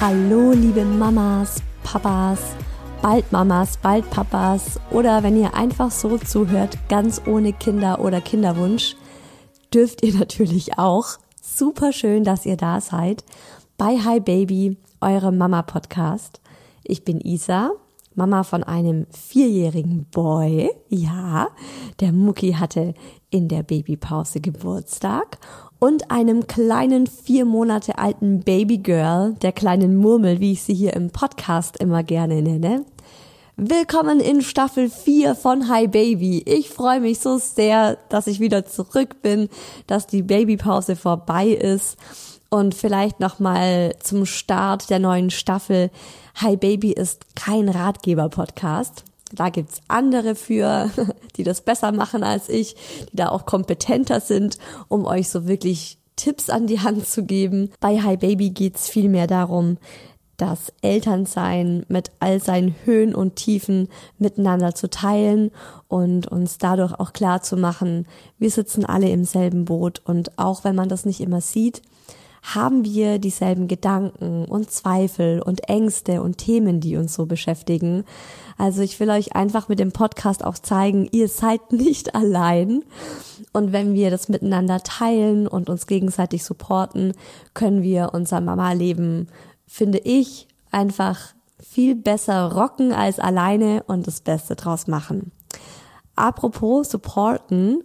Hallo, liebe Mamas, Papas, bald Mamas, bald Papas oder wenn ihr einfach so zuhört, ganz ohne Kinder oder Kinderwunsch, dürft ihr natürlich auch. Super schön, dass ihr da seid bei Hi Baby, eurem Mama-Podcast. Ich bin Isa, Mama von einem vierjährigen Boy. Ja, der Mucki hatte in der Babypause Geburtstag und einem kleinen vier Monate alten Babygirl, der kleinen Murmel, wie ich sie hier im Podcast immer gerne nenne. Willkommen in Staffel 4 von Hi Baby. Ich freue mich so sehr, dass ich wieder zurück bin, dass die Babypause vorbei ist und vielleicht nochmal zum Start der neuen Staffel. Hi Baby ist kein Ratgeber-Podcast. Da gibt's andere für, die das besser machen als ich, die da auch kompetenter sind, um euch so wirklich Tipps an die Hand zu geben. Bei Hi Baby geht's viel mehr darum, das Elternsein mit all seinen Höhen und Tiefen miteinander zu teilen und uns dadurch auch klar zu machen, wir sitzen alle im selben Boot und auch wenn man das nicht immer sieht, haben wir dieselben Gedanken und Zweifel und Ängste und Themen, die uns so beschäftigen. Also ich will euch einfach mit dem Podcast auch zeigen, ihr seid nicht allein. Und wenn wir das miteinander teilen und uns gegenseitig supporten, können wir unser Mama-Leben, finde ich, einfach viel besser rocken als alleine und das Beste draus machen. Apropos supporten,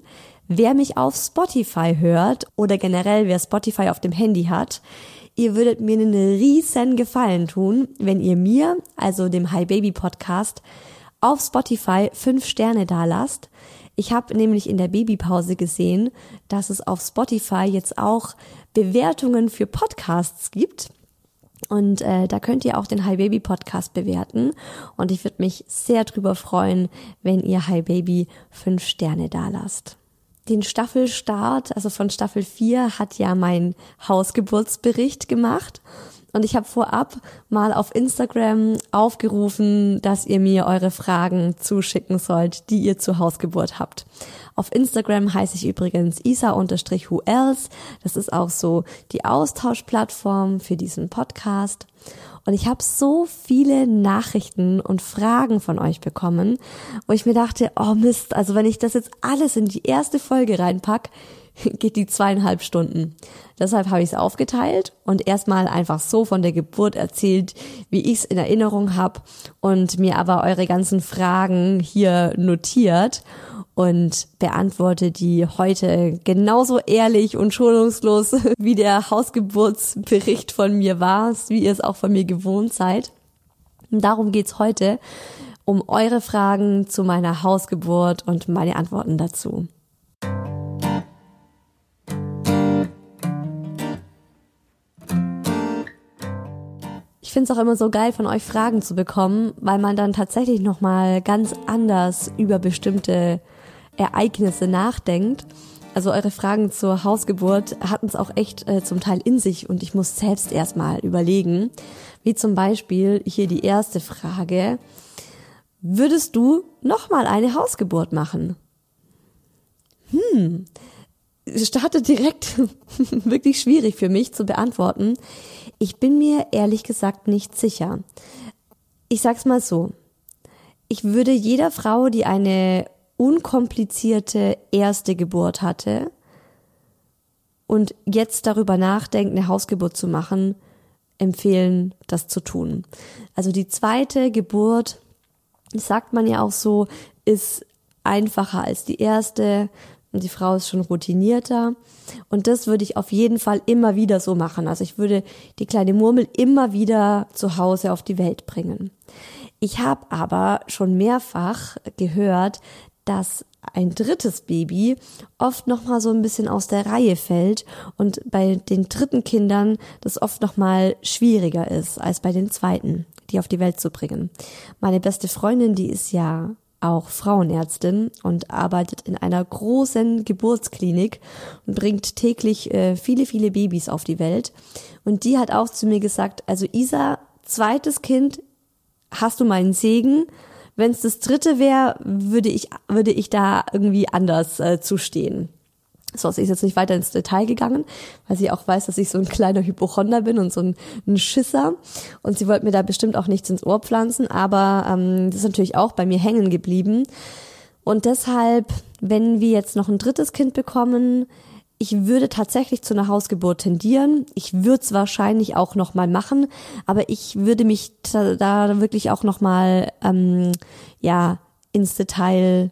Wer mich auf Spotify hört oder generell wer Spotify auf dem Handy hat, ihr würdet mir einen riesen Gefallen tun, wenn ihr mir, also dem Hi Baby Podcast, auf Spotify fünf Sterne dalasst. Ich habe nämlich in der Babypause gesehen, dass es auf Spotify jetzt auch Bewertungen für Podcasts gibt. Und äh, da könnt ihr auch den Hi Baby Podcast bewerten. Und ich würde mich sehr drüber freuen, wenn ihr Hi Baby fünf Sterne dalasst. Den Staffelstart, also von Staffel 4, hat ja mein Hausgeburtsbericht gemacht. Und ich habe vorab mal auf Instagram aufgerufen, dass ihr mir eure Fragen zuschicken sollt, die ihr zur Hausgeburt habt. Auf Instagram heiße ich übrigens isa-who else. Das ist auch so die Austauschplattform für diesen Podcast. Und ich habe so viele Nachrichten und Fragen von euch bekommen, wo ich mir dachte, oh Mist, also wenn ich das jetzt alles in die erste Folge reinpack, geht die zweieinhalb Stunden. Deshalb habe ich es aufgeteilt und erstmal einfach so von der Geburt erzählt, wie ich es in Erinnerung habe und mir aber eure ganzen Fragen hier notiert und beantworte die heute genauso ehrlich und schonungslos, wie der Hausgeburtsbericht von mir war, wie ihr es auch von mir gewohnt seid. Und darum geht's heute um eure Fragen zu meiner Hausgeburt und meine Antworten dazu. Ich finde es auch immer so geil, von euch Fragen zu bekommen, weil man dann tatsächlich nochmal ganz anders über bestimmte Ereignisse nachdenkt. Also eure Fragen zur Hausgeburt hatten es auch echt äh, zum Teil in sich und ich muss selbst erstmal überlegen. Wie zum Beispiel hier die erste Frage. Würdest du nochmal eine Hausgeburt machen? Hm, startet direkt wirklich schwierig für mich zu beantworten. Ich bin mir ehrlich gesagt nicht sicher. Ich sag's mal so. Ich würde jeder Frau, die eine unkomplizierte erste Geburt hatte und jetzt darüber nachdenkt, eine Hausgeburt zu machen, empfehlen, das zu tun. Also die zweite Geburt, sagt man ja auch so, ist einfacher als die erste und die Frau ist schon routinierter. Und das würde ich auf jeden Fall immer wieder so machen. Also ich würde die kleine Murmel immer wieder zu Hause auf die Welt bringen. Ich habe aber schon mehrfach gehört, dass ein drittes Baby oft noch mal so ein bisschen aus der Reihe fällt und bei den dritten Kindern das oft noch mal schwieriger ist als bei den zweiten, die auf die Welt zu bringen. Meine beste Freundin, die ist ja auch Frauenärztin und arbeitet in einer großen Geburtsklinik und bringt täglich äh, viele, viele Babys auf die Welt. Und die hat auch zu mir gesagt, also Isa, zweites Kind, hast du meinen Segen? Wenn es das dritte wäre, würde ich, würde ich da irgendwie anders äh, zustehen. So, sie ist jetzt nicht weiter ins Detail gegangen, weil sie auch weiß, dass ich so ein kleiner Hypochonder bin und so ein, ein Schisser. Und sie wollte mir da bestimmt auch nichts ins Ohr pflanzen, aber ähm, das ist natürlich auch bei mir hängen geblieben. Und deshalb, wenn wir jetzt noch ein drittes Kind bekommen, ich würde tatsächlich zu einer Hausgeburt tendieren. Ich würde es wahrscheinlich auch noch mal machen, aber ich würde mich da wirklich auch noch mal ähm, ja ins Detail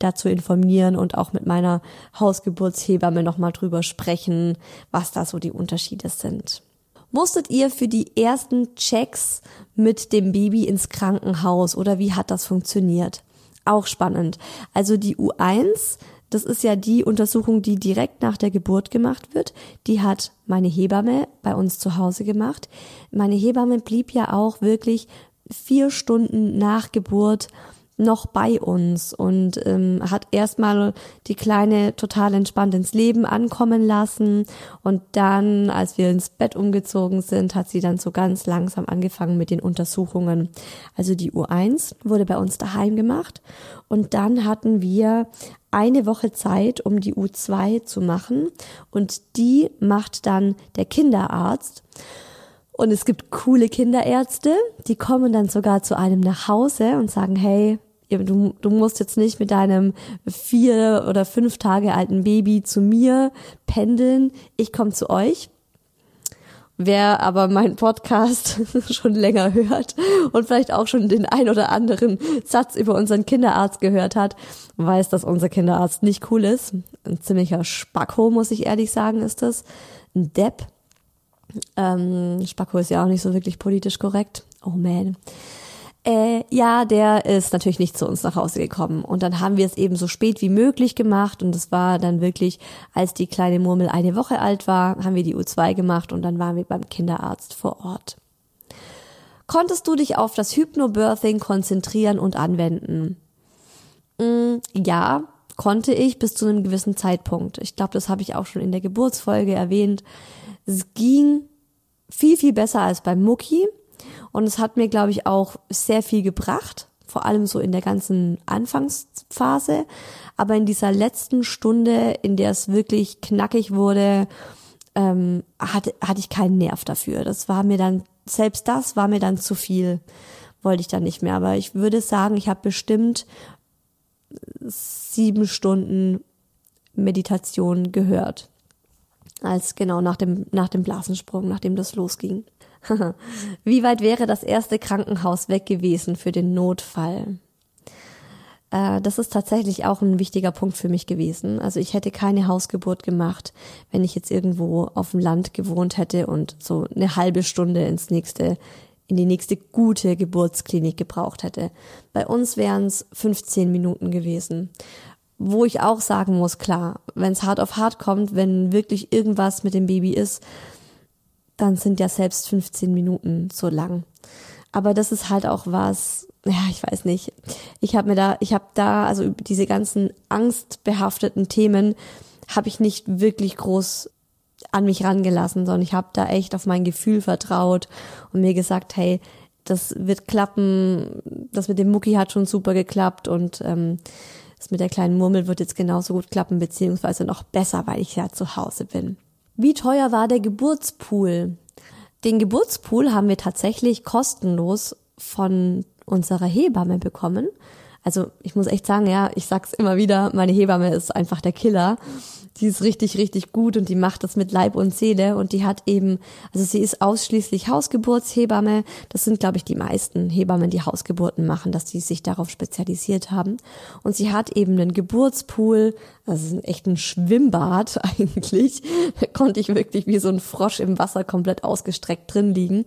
dazu informieren und auch mit meiner Hausgeburtshebamme noch mal drüber sprechen, was da so die Unterschiede sind. Musstet ihr für die ersten Checks mit dem Baby ins Krankenhaus oder wie hat das funktioniert? Auch spannend. Also die U1 das ist ja die Untersuchung, die direkt nach der Geburt gemacht wird. Die hat meine Hebamme bei uns zu Hause gemacht. Meine Hebamme blieb ja auch wirklich vier Stunden nach Geburt noch bei uns und ähm, hat erstmal die Kleine total entspannt ins Leben ankommen lassen und dann, als wir ins Bett umgezogen sind, hat sie dann so ganz langsam angefangen mit den Untersuchungen. Also die U1 wurde bei uns daheim gemacht und dann hatten wir eine Woche Zeit, um die U2 zu machen und die macht dann der Kinderarzt. Und es gibt coole Kinderärzte, die kommen dann sogar zu einem nach Hause und sagen, hey, du, du musst jetzt nicht mit deinem vier oder fünf Tage alten Baby zu mir pendeln, ich komme zu euch. Wer aber meinen Podcast schon länger hört und vielleicht auch schon den ein oder anderen Satz über unseren Kinderarzt gehört hat, weiß, dass unser Kinderarzt nicht cool ist. Ein ziemlicher Spacko, muss ich ehrlich sagen, ist das. Ein Depp. Ähm, Spacko ist ja auch nicht so wirklich politisch korrekt. Oh man. Äh, ja, der ist natürlich nicht zu uns nach Hause gekommen. Und dann haben wir es eben so spät wie möglich gemacht. Und es war dann wirklich, als die kleine Murmel eine Woche alt war, haben wir die U2 gemacht und dann waren wir beim Kinderarzt vor Ort. Konntest du dich auf das Hypnobirthing konzentrieren und anwenden? Mm, ja, konnte ich bis zu einem gewissen Zeitpunkt. Ich glaube, das habe ich auch schon in der Geburtsfolge erwähnt. Es ging viel, viel besser als beim Mucki. Und es hat mir, glaube ich, auch sehr viel gebracht, vor allem so in der ganzen Anfangsphase. Aber in dieser letzten Stunde, in der es wirklich knackig wurde, ähm, hatte, hatte ich keinen Nerv dafür. Das war mir dann, selbst das war mir dann zu viel, wollte ich dann nicht mehr. Aber ich würde sagen, ich habe bestimmt sieben Stunden Meditation gehört. Als genau nach dem, nach dem Blasensprung, nachdem das losging. Wie weit wäre das erste Krankenhaus weg gewesen für den Notfall? Äh, das ist tatsächlich auch ein wichtiger Punkt für mich gewesen. Also ich hätte keine Hausgeburt gemacht, wenn ich jetzt irgendwo auf dem Land gewohnt hätte und so eine halbe Stunde ins nächste in die nächste gute Geburtsklinik gebraucht hätte. Bei uns wären es 15 Minuten gewesen. Wo ich auch sagen muss, klar, wenn es hart auf hart kommt, wenn wirklich irgendwas mit dem Baby ist, dann sind ja selbst 15 Minuten so lang. Aber das ist halt auch was, ja, ich weiß nicht. Ich habe mir da, ich habe da, also diese ganzen angstbehafteten Themen habe ich nicht wirklich groß an mich rangelassen, sondern ich habe da echt auf mein Gefühl vertraut und mir gesagt, hey, das wird klappen, das mit dem Mucki hat schon super geklappt und ähm, das mit der kleinen Murmel wird jetzt genauso gut klappen, beziehungsweise noch besser, weil ich ja zu Hause bin. Wie teuer war der Geburtspool? Den Geburtspool haben wir tatsächlich kostenlos von unserer Hebamme bekommen. Also ich muss echt sagen, ja, ich sag's immer wieder, meine Hebamme ist einfach der Killer die ist richtig, richtig gut und die macht das mit Leib und Seele und die hat eben, also sie ist ausschließlich Hausgeburtshebamme. Das sind, glaube ich, die meisten Hebammen, die Hausgeburten machen, dass die sich darauf spezialisiert haben. Und sie hat eben einen Geburtspool, also echt ein Schwimmbad eigentlich. Da konnte ich wirklich wie so ein Frosch im Wasser komplett ausgestreckt drin liegen.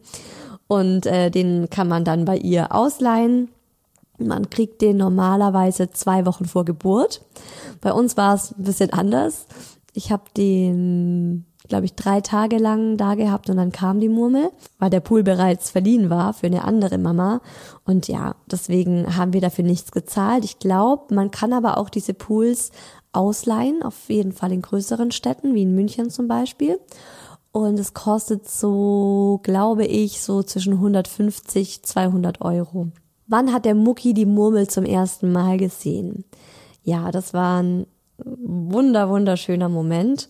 Und äh, den kann man dann bei ihr ausleihen. Man kriegt den normalerweise zwei Wochen vor Geburt. Bei uns war es ein bisschen anders. Ich habe den, glaube ich, drei Tage lang da gehabt und dann kam die Murmel, weil der Pool bereits verliehen war für eine andere Mama. Und ja, deswegen haben wir dafür nichts gezahlt. Ich glaube, man kann aber auch diese Pools ausleihen, auf jeden Fall in größeren Städten, wie in München zum Beispiel. Und es kostet so, glaube ich, so zwischen 150, 200 Euro. Wann hat der Mucki die Murmel zum ersten Mal gesehen? Ja, das war ein wunder, wunderschöner Moment.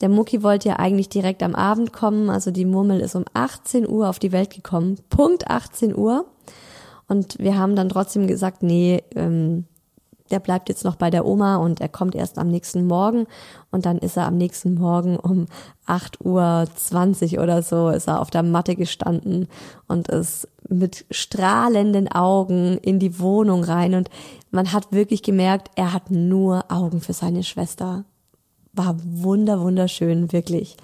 Der Mucki wollte ja eigentlich direkt am Abend kommen, also die Murmel ist um 18 Uhr auf die Welt gekommen, Punkt 18 Uhr. Und wir haben dann trotzdem gesagt, nee, ähm, der bleibt jetzt noch bei der Oma und er kommt erst am nächsten Morgen und dann ist er am nächsten Morgen um 8.20 Uhr oder so ist er auf der Matte gestanden und ist mit strahlenden Augen in die Wohnung rein und man hat wirklich gemerkt, er hat nur Augen für seine Schwester. War wunder, wunderschön, wirklich.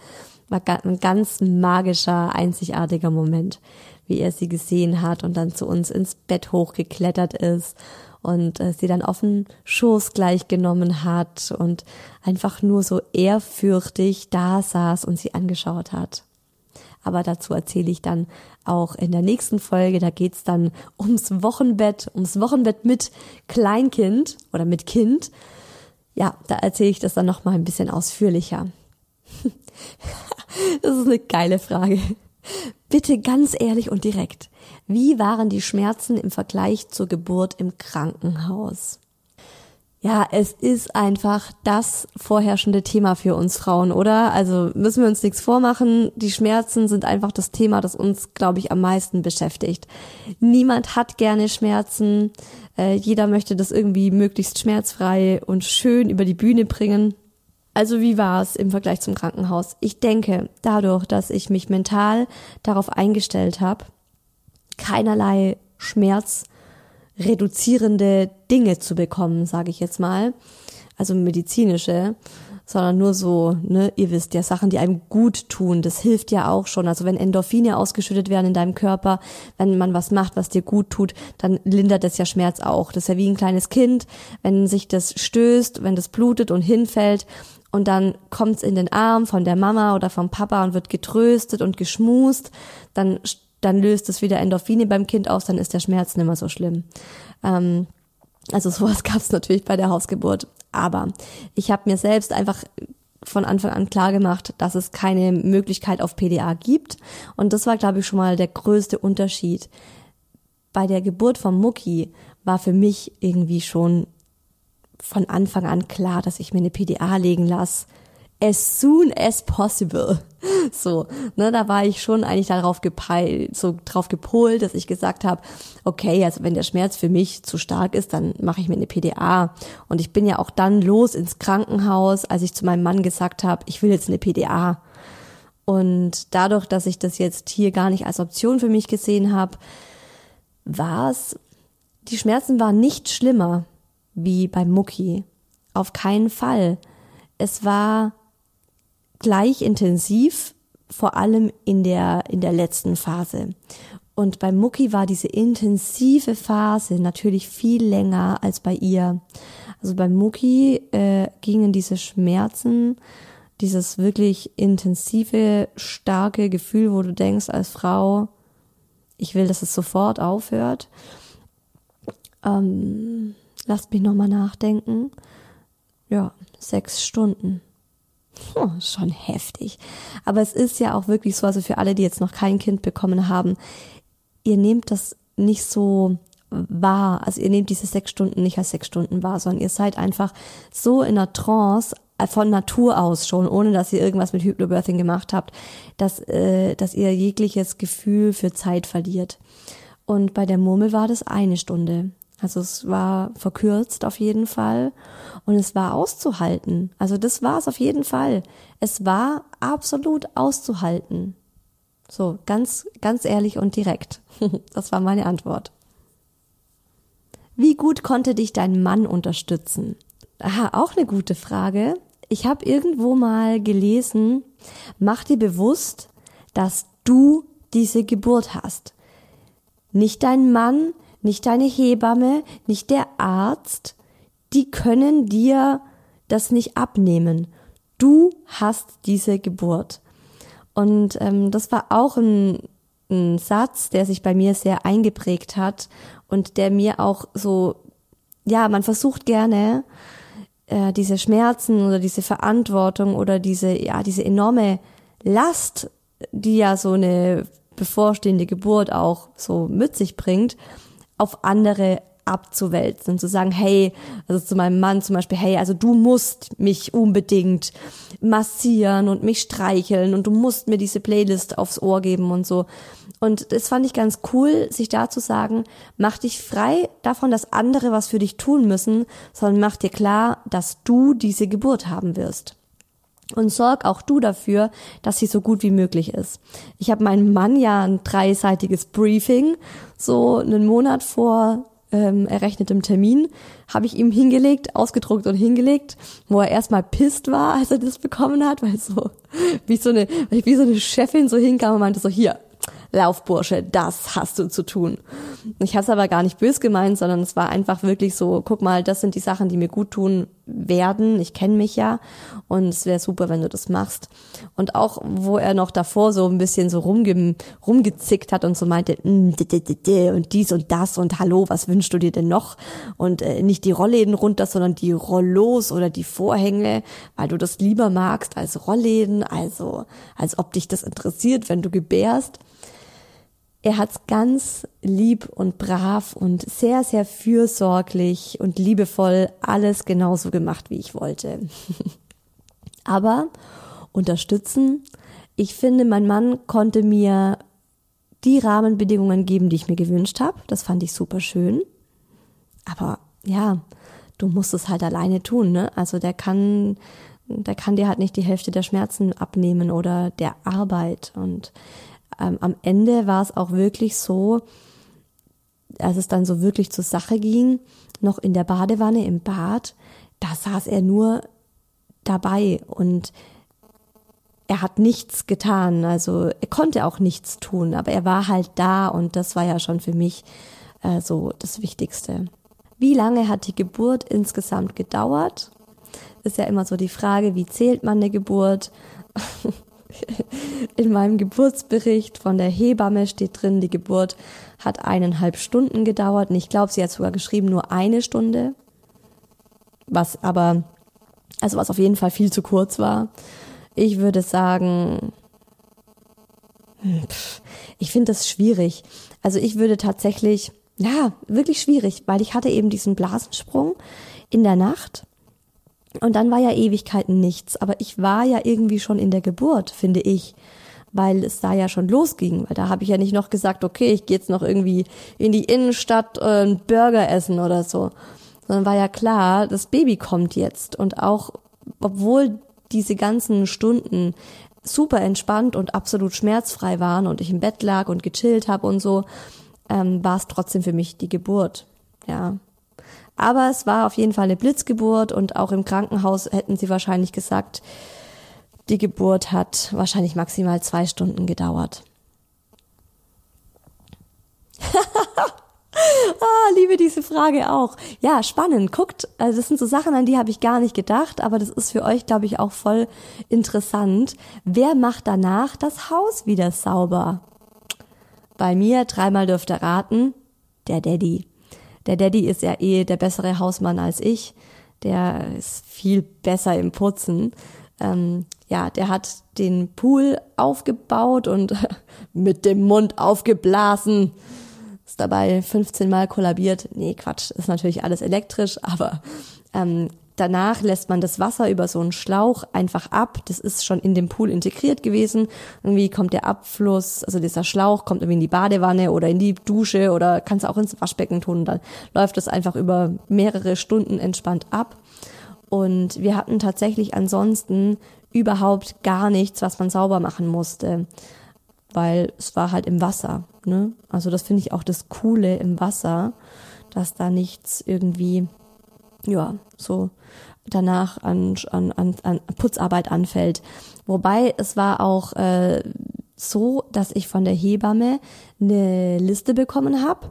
War ein ganz magischer, einzigartiger Moment, wie er sie gesehen hat und dann zu uns ins Bett hochgeklettert ist und äh, sie dann auf den Schoß gleich genommen hat und einfach nur so ehrfürchtig da saß und sie angeschaut hat. Aber dazu erzähle ich dann auch in der nächsten Folge. Da geht's dann ums Wochenbett, ums Wochenbett mit Kleinkind oder mit Kind. Ja, da erzähle ich das dann noch mal ein bisschen ausführlicher. das ist eine geile Frage. Bitte ganz ehrlich und direkt. Wie waren die Schmerzen im Vergleich zur Geburt im Krankenhaus? Ja, es ist einfach das vorherrschende Thema für uns Frauen, oder? Also müssen wir uns nichts vormachen. Die Schmerzen sind einfach das Thema, das uns, glaube ich, am meisten beschäftigt. Niemand hat gerne Schmerzen. Äh, jeder möchte das irgendwie möglichst schmerzfrei und schön über die Bühne bringen. Also wie war es im Vergleich zum Krankenhaus? Ich denke, dadurch, dass ich mich mental darauf eingestellt habe, keinerlei Schmerz reduzierende Dinge zu bekommen, sage ich jetzt mal, also medizinische, sondern nur so, ne, ihr wisst ja, Sachen, die einem gut tun, das hilft ja auch schon. Also wenn Endorphine ausgeschüttet werden in deinem Körper, wenn man was macht, was dir gut tut, dann lindert es ja Schmerz auch. Das ist ja wie ein kleines Kind, wenn sich das stößt, wenn das blutet und hinfällt, und dann kommt's in den Arm von der Mama oder vom Papa und wird getröstet und geschmust, dann, dann löst es wieder Endorphine beim Kind aus, dann ist der Schmerz nicht mehr so schlimm. Ähm, also sowas gab's natürlich bei der Hausgeburt. Aber ich habe mir selbst einfach von Anfang an klar gemacht, dass es keine Möglichkeit auf PDA gibt. Und das war, glaube ich, schon mal der größte Unterschied. Bei der Geburt vom Mucki war für mich irgendwie schon von Anfang an klar, dass ich mir eine PDA legen lasse, as soon as possible. So, ne, da war ich schon eigentlich darauf gepeilt, so drauf gepolt, dass ich gesagt habe, okay, also wenn der Schmerz für mich zu stark ist, dann mache ich mir eine PDA. Und ich bin ja auch dann los ins Krankenhaus, als ich zu meinem Mann gesagt habe, ich will jetzt eine PDA. Und dadurch, dass ich das jetzt hier gar nicht als Option für mich gesehen habe, war es, die Schmerzen waren nicht schlimmer wie beim Mucki. Auf keinen Fall. Es war gleich intensiv, vor allem in der, in der letzten Phase. Und bei Mucki war diese intensive Phase natürlich viel länger als bei ihr. Also bei Mucki äh, gingen diese Schmerzen, dieses wirklich intensive, starke Gefühl, wo du denkst als Frau, ich will, dass es sofort aufhört. Ähm, lasst mich nochmal nachdenken. Ja, sechs Stunden. Oh, schon heftig. Aber es ist ja auch wirklich so, also für alle, die jetzt noch kein Kind bekommen haben, ihr nehmt das nicht so wahr. Also ihr nehmt diese sechs Stunden nicht als sechs Stunden wahr, sondern ihr seid einfach so in einer Trance äh, von Natur aus schon, ohne dass ihr irgendwas mit Hypnobirthing gemacht habt, dass, äh, dass ihr jegliches Gefühl für Zeit verliert. Und bei der Murmel war das eine Stunde. Also es war verkürzt auf jeden Fall und es war auszuhalten. Also das war es auf jeden Fall. Es war absolut auszuhalten. So, ganz, ganz ehrlich und direkt. Das war meine Antwort. Wie gut konnte dich dein Mann unterstützen? Aha, auch eine gute Frage. Ich habe irgendwo mal gelesen, mach dir bewusst, dass du diese Geburt hast. Nicht dein Mann, nicht deine Hebamme, nicht der Arzt, die können dir das nicht abnehmen. Du hast diese Geburt. Und ähm, das war auch ein, ein Satz, der sich bei mir sehr eingeprägt hat und der mir auch so, ja, man versucht gerne äh, diese Schmerzen oder diese Verantwortung oder diese, ja, diese enorme Last, die ja so eine bevorstehende Geburt auch so mit sich bringt, auf andere abzuwälzen zu sagen, hey, also zu meinem Mann zum Beispiel, hey, also du musst mich unbedingt massieren und mich streicheln und du musst mir diese Playlist aufs Ohr geben und so. Und das fand ich ganz cool, sich da zu sagen, mach dich frei davon, dass andere was für dich tun müssen, sondern mach dir klar, dass du diese Geburt haben wirst. Und sorg auch du dafür, dass sie so gut wie möglich ist. Ich habe meinem Mann ja ein dreiseitiges Briefing, so einen Monat vor ähm, errechnetem Termin, habe ich ihm hingelegt, ausgedruckt und hingelegt, wo er erstmal pisst war, als er das bekommen hat, weil so wie so eine wie so eine Chefin so hinkam und meinte so hier Laufbursche, das hast du zu tun. Ich habe es aber gar nicht bös gemeint, sondern es war einfach wirklich so, guck mal, das sind die Sachen, die mir gut tun werden. Ich kenne mich ja und es wäre super, wenn du das machst. Und auch, wo er noch davor so ein bisschen so rumge rumgezickt hat und so meinte, mm, und dies und das und hallo, was wünschst du dir denn noch? Und äh, nicht die Rollläden runter, sondern die Rollos oder die Vorhänge, weil du das lieber magst als Rollläden, also als ob dich das interessiert, wenn du gebärst er hat's ganz lieb und brav und sehr, sehr fürsorglich und liebevoll alles genauso gemacht, wie ich wollte. Aber unterstützen, ich finde, mein Mann konnte mir die Rahmenbedingungen geben, die ich mir gewünscht habe. Das fand ich super schön. Aber ja, du musst es halt alleine tun, ne? Also der kann, der kann dir halt nicht die Hälfte der Schmerzen abnehmen oder der Arbeit und ähm, am Ende war es auch wirklich so, als es dann so wirklich zur Sache ging, noch in der Badewanne im Bad, da saß er nur dabei und er hat nichts getan, also er konnte auch nichts tun, aber er war halt da und das war ja schon für mich äh, so das Wichtigste. Wie lange hat die Geburt insgesamt gedauert? Ist ja immer so die Frage, wie zählt man eine Geburt? in meinem Geburtsbericht von der Hebamme steht drin, die Geburt hat eineinhalb Stunden gedauert. Und ich glaube, sie hat sogar geschrieben nur eine Stunde. Was aber, also was auf jeden Fall viel zu kurz war. Ich würde sagen, hm, ich finde das schwierig. Also ich würde tatsächlich, ja, wirklich schwierig, weil ich hatte eben diesen Blasensprung in der Nacht Und dann war ja Ewigkeiten nichts. Aber ich war ja irgendwie schon in der Geburt, finde ich. Weil es da ja schon losging. Weil da habe ich ja nicht noch gesagt, okay, ich gehe jetzt noch irgendwie in die Innenstadt äh, Burger essen oder so. Sondern war ja klar, das Baby kommt jetzt. Und auch, obwohl diese ganzen Stunden super entspannt und absolut schmerzfrei waren und ich im Bett lag und gechillt habe und so, ähm, war es trotzdem für mich die Geburt. Ja, aber es war auf jeden Fall eine Blitzgeburt und auch im Krankenhaus hätten sie wahrscheinlich gesagt, die Geburt hat wahrscheinlich maximal zwei Stunden gedauert. ah, liebe diese Frage auch. Ja, spannend. Guckt, also das sind so Sachen, an die habe ich gar nicht gedacht, aber das ist für euch, glaube ich, auch voll interessant. Wer macht danach das Haus wieder sauber? Bei mir, dreimal dürft ihr raten, der Daddy. Der Daddy ist ja eh der bessere Hausmann als ich. Der ist viel besser im Putzen. Ähm, ja, der hat den Pool aufgebaut und mit dem Mund aufgeblasen. Ist dabei 15 Mal kollabiert. Nee, Quatsch, ist natürlich alles elektrisch, aber ähm, Danach lässt man das Wasser über so einen Schlauch einfach ab. Das ist schon in dem Pool integriert gewesen. Irgendwie kommt der Abfluss, also dieser Schlauch kommt irgendwie in die Badewanne oder in die Dusche oder kannst auch ins Waschbecken tun. Dann läuft das einfach über mehrere Stunden entspannt ab. Und wir hatten tatsächlich ansonsten überhaupt gar nichts, was man sauber machen musste, weil es war halt im Wasser. Ne? Also das finde ich auch das Coole im Wasser, dass da nichts irgendwie ja, so danach an, an, an, an Putzarbeit anfällt. Wobei es war auch äh, so, dass ich von der Hebamme eine Liste bekommen habe,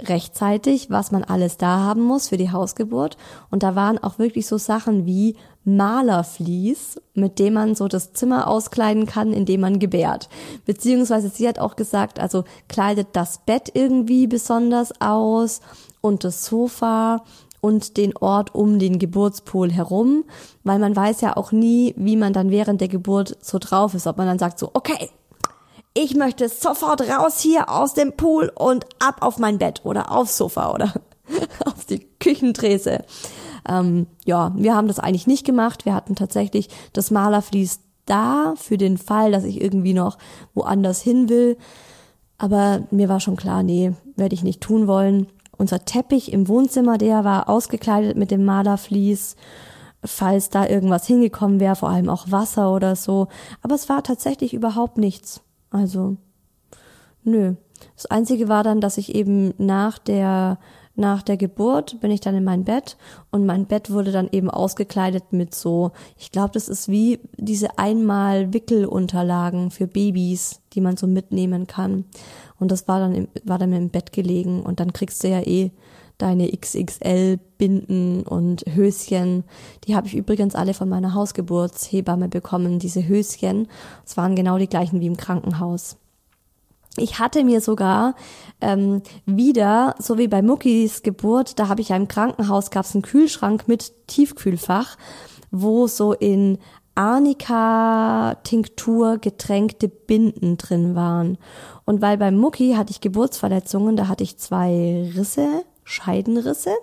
rechtzeitig, was man alles da haben muss für die Hausgeburt. Und da waren auch wirklich so Sachen wie Malerflies, mit dem man so das Zimmer auskleiden kann, in dem man gebärt. Beziehungsweise sie hat auch gesagt, also kleidet das Bett irgendwie besonders aus und das Sofa und den Ort um den Geburtspool herum, weil man weiß ja auch nie, wie man dann während der Geburt so drauf ist, ob man dann sagt so, okay, ich möchte sofort raus hier aus dem Pool und ab auf mein Bett oder aufs Sofa oder auf die Küchentrese. Ähm, ja, wir haben das eigentlich nicht gemacht. Wir hatten tatsächlich das Malerflies da für den Fall, dass ich irgendwie noch woanders hin will. Aber mir war schon klar, nee, werde ich nicht tun wollen. Unser Teppich im Wohnzimmer, der war ausgekleidet mit dem Malerflies, falls da irgendwas hingekommen wäre, vor allem auch Wasser oder so. Aber es war tatsächlich überhaupt nichts. Also, nö. Das Einzige war dann, dass ich eben nach der nach der Geburt bin ich dann in mein Bett und mein Bett wurde dann eben ausgekleidet mit so, ich glaube, das ist wie diese einmal Wickelunterlagen für Babys, die man so mitnehmen kann. Und das war dann, im, war dann im Bett gelegen und dann kriegst du ja eh deine XXL Binden und Höschen. Die habe ich übrigens alle von meiner Hausgeburtshebamme bekommen, diese Höschen. Es waren genau die gleichen wie im Krankenhaus. Ich hatte mir sogar ähm, wieder, so wie bei Muckis Geburt, da habe ich ja im Krankenhaus, gab es einen Kühlschrank mit Tiefkühlfach, wo so in Arnika-Tinktur getränkte Binden drin waren. Und weil beim Mucki hatte ich Geburtsverletzungen, da hatte ich zwei Risse, Scheidenrisse.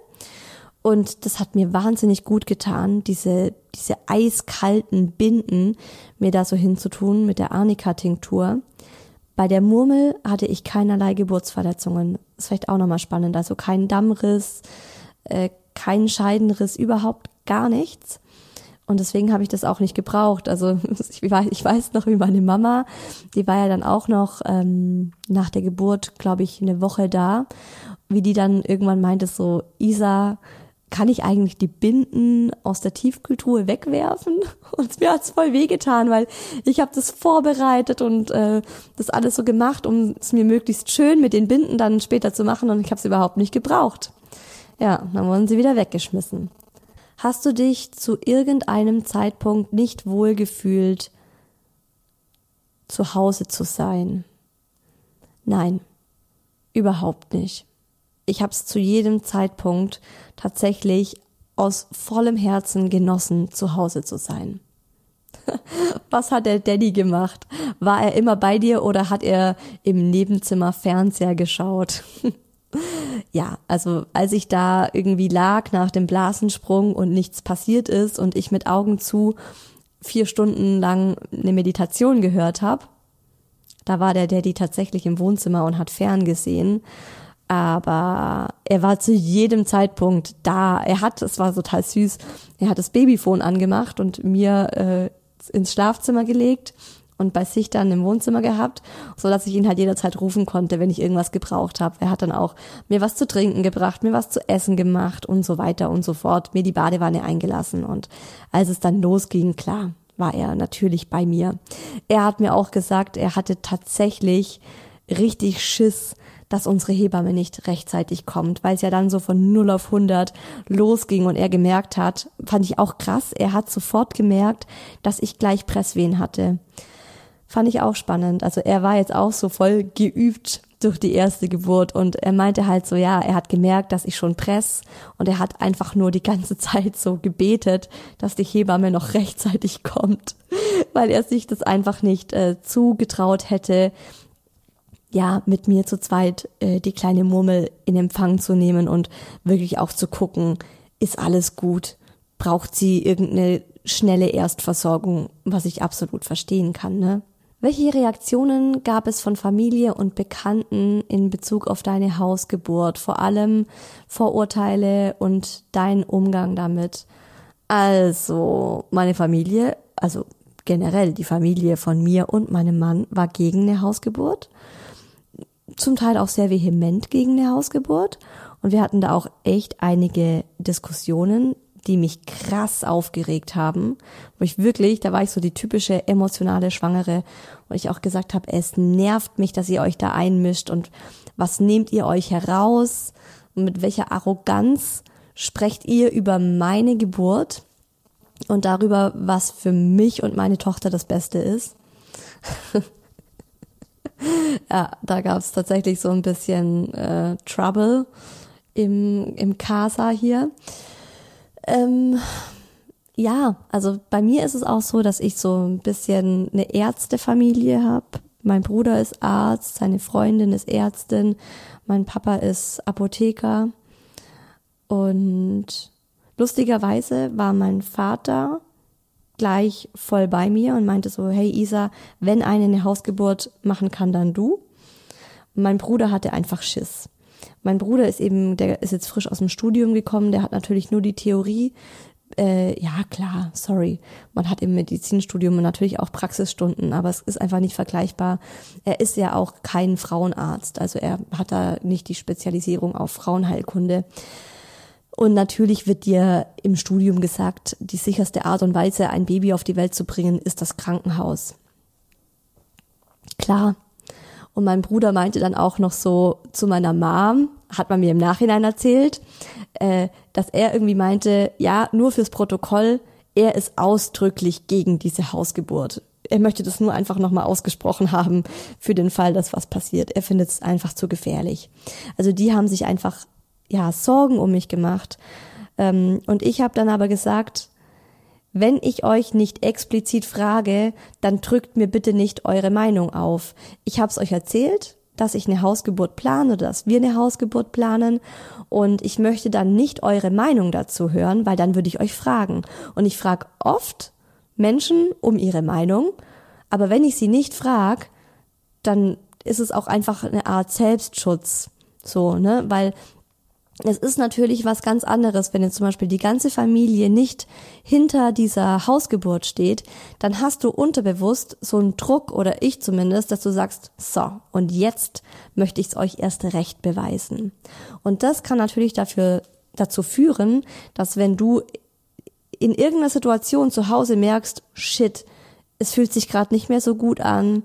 Und das hat mir wahnsinnig gut getan, diese, diese eiskalten Binden mir da so hinzutun mit der Arnika-Tinktur. Bei der Murmel hatte ich keinerlei Geburtsverletzungen. Das ist vielleicht auch nochmal spannend. Also kein Dammriss, äh, kein Scheidenriss, überhaupt gar nichts. Und deswegen habe ich das auch nicht gebraucht. Also ich weiß, ich weiß noch, wie meine Mama, die war ja dann auch noch ähm, nach der Geburt, glaube ich, eine Woche da, wie die dann irgendwann meinte so, Isa, kann ich eigentlich die Binden aus der Tiefkultur wegwerfen? Und mir hat's voll wehgetan, weil ich habe das vorbereitet und äh, das alles so gemacht, um es mir möglichst schön mit den Binden dann später zu machen und ich habe es überhaupt nicht gebraucht. Ja, dann wurden sie wieder weggeschmissen. Hast du dich zu irgendeinem Zeitpunkt nicht wohlgefühlt, zu Hause zu sein? Nein, überhaupt nicht. Ich habe es zu jedem Zeitpunkt tatsächlich aus vollem Herzen genossen, zu Hause zu sein. Was hat der Daddy gemacht? War er immer bei dir oder hat er im Nebenzimmer Fernseher geschaut? ja, also als ich da irgendwie lag nach dem Blasensprung und nichts passiert ist und ich mit Augen zu vier Stunden lang eine Meditation gehört habe, da war der Daddy tatsächlich im Wohnzimmer und hat fern gesehen. Aber er war zu jedem Zeitpunkt da. Er hat, es war total süß, er hat das Babyphone angemacht und mir äh, ins Schlafzimmer gelegt und bei sich dann im Wohnzimmer gehabt, so dass ich ihn halt jederzeit rufen konnte, wenn ich irgendwas gebraucht habe. Er hat dann auch mir was zu trinken gebracht, mir was zu essen gemacht und so weiter und so fort, mir die Badewanne eingelassen und als es dann losging, klar, war er natürlich bei mir. Er hat mir auch gesagt, er hatte tatsächlich richtig Schiss, dass unsere Hebamme nicht rechtzeitig kommt, weil es ja dann so von 0 auf 100 losging und er gemerkt hat, fand ich auch krass, er hat sofort gemerkt, dass ich gleich Presswehen hatte. Fand ich auch spannend. Also er war jetzt auch so voll geübt durch die erste Geburt und er meinte halt so, ja, er hat gemerkt, dass ich schon press und er hat einfach nur die ganze Zeit so gebetet, dass die Hebamme noch rechtzeitig kommt, weil er sich das einfach nicht äh, zugetraut hätte, ja, mit mir zu zweit äh, die kleine Murmel in Empfang zu nehmen und wirklich auch zu gucken, ist alles gut? Braucht sie irgendeine schnelle Erstversorgung, was ich absolut verstehen kann, ne? Welche Reaktionen gab es von Familie und Bekannten in Bezug auf deine Hausgeburt? Vor allem Vorurteile und dein Umgang damit? Also, meine Familie, also generell die Familie von mir und meinem Mann war gegen eine Hausgeburt. Zum Teil auch sehr vehement gegen eine Hausgeburt. Und wir hatten da auch echt einige Diskussionen, die mich krass aufgeregt haben, wo ich wirklich, da war ich so die typische emotionale Schwangere, wo ich auch gesagt habe, es nervt mich, dass ihr euch da einmischt und was nehmt ihr euch heraus und mit welcher Arroganz sprecht ihr über meine Geburt und darüber, was für mich und meine Tochter das Beste ist. ja, da gab es tatsächlich so ein bisschen äh, Trouble im, im Casa hier. Ähm, ja, also bei mir ist es auch so, dass ich so ein bisschen eine Ärztefamilie habe. Mein Bruder ist Arzt, seine Freundin ist Ärztin, mein Papa ist Apotheker. Und lustigerweise war mein Vater gleich voll bei mir und meinte so, hey Isa, wenn eine eine Hausgeburt machen kann, dann du. Mein Bruder hatte einfach Schiss. Mein Bruder ist eben, der ist jetzt frisch aus dem Studium gekommen, der hat natürlich nur die Theorie. Äh, ja, klar, sorry. Man hat im Medizinstudium natürlich auch Praxisstunden, aber es ist einfach nicht vergleichbar. Er ist ja auch kein Frauenarzt, also er hat da nicht die Spezialisierung auf Frauenheilkunde. Und natürlich wird dir im Studium gesagt, die sicherste Art und Weise, ein Baby auf die Welt zu bringen, ist das Krankenhaus. Klar, und mein Bruder meinte dann auch noch so zu meiner Mom, hat man mir im Nachhinein erzählt, äh, dass er irgendwie meinte, ja, nur fürs Protokoll, er ist ausdrücklich gegen diese Hausgeburt. Er möchte das nur einfach nochmal ausgesprochen haben für den Fall, dass was passiert. Er findet es einfach zu gefährlich. Also die haben sich einfach, ja, Sorgen um mich gemacht. Ähm, und ich habe dann aber gesagt, wenn ich euch nicht explizit frage, dann drückt mir bitte nicht eure Meinung auf. Ich habe es euch erzählt, dass ich eine Hausgeburt plane oder dass wir eine Hausgeburt planen und ich möchte dann nicht eure Meinung dazu hören, weil dann würde ich euch fragen. Und ich frage oft Menschen um ihre Meinung, aber wenn ich sie nicht frage, dann ist es auch einfach eine Art Selbstschutz. So, ne? Weil es ist natürlich was ganz anderes, wenn jetzt zum Beispiel die ganze Familie nicht hinter dieser Hausgeburt steht, dann hast du unterbewusst so einen Druck oder ich zumindest, dass du sagst, so, und jetzt möchte ich es euch erst recht beweisen. Und das kann natürlich dafür, dazu führen, dass wenn du in irgendeiner Situation zu Hause merkst, shit, es fühlt sich gerade nicht mehr so gut an,